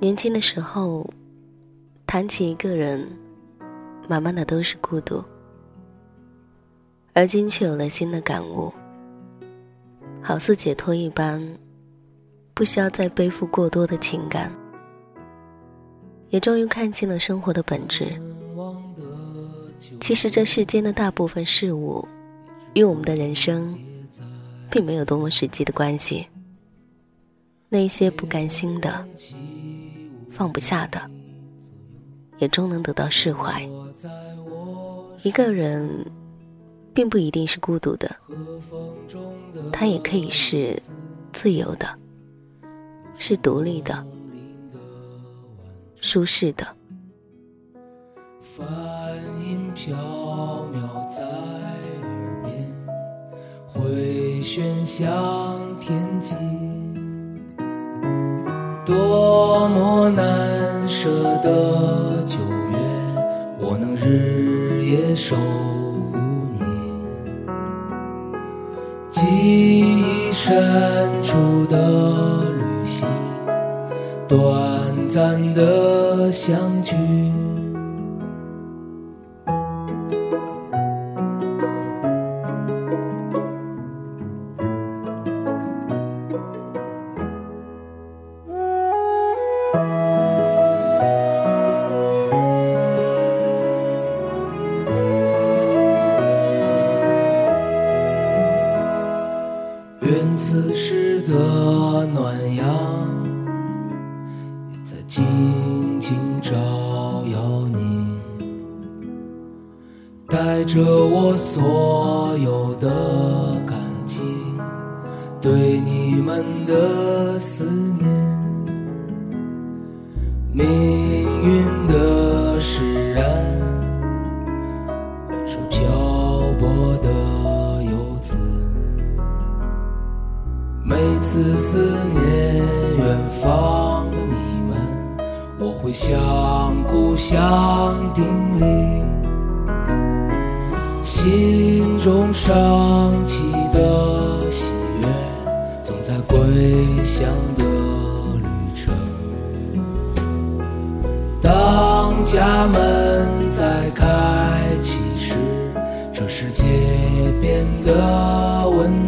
年轻的时候，谈起一个人，满满的都是孤独。而今却有了新的感悟，好似解脱一般，不需要再背负过多的情感，也终于看清了生活的本质。其实这世间的大部分事物，与我们的人生，并没有多么实际的关系。那些不甘心的、放不下的，也终能得到释怀。一个人，并不一定是孤独的，他也可以是自由的，是独立的，舒适的。梵音飘渺在耳边，回旋向多么难舍的九月，我能日夜守护你。记忆深处的旅行，短暂的相聚。此时的暖阳，也在静静照耀你，带着我所有的感激，对你们的思念，命次思念远方的你们，我会向故乡叮咛，心中升起的喜悦，总在归乡的旅程。当家门再开启时，这世界变得温暖。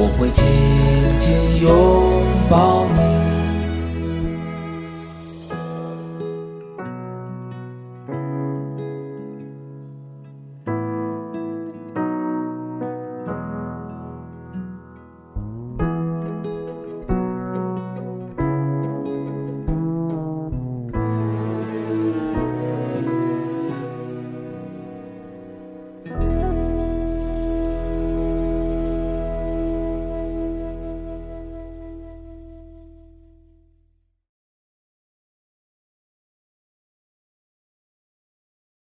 我会紧紧拥抱你。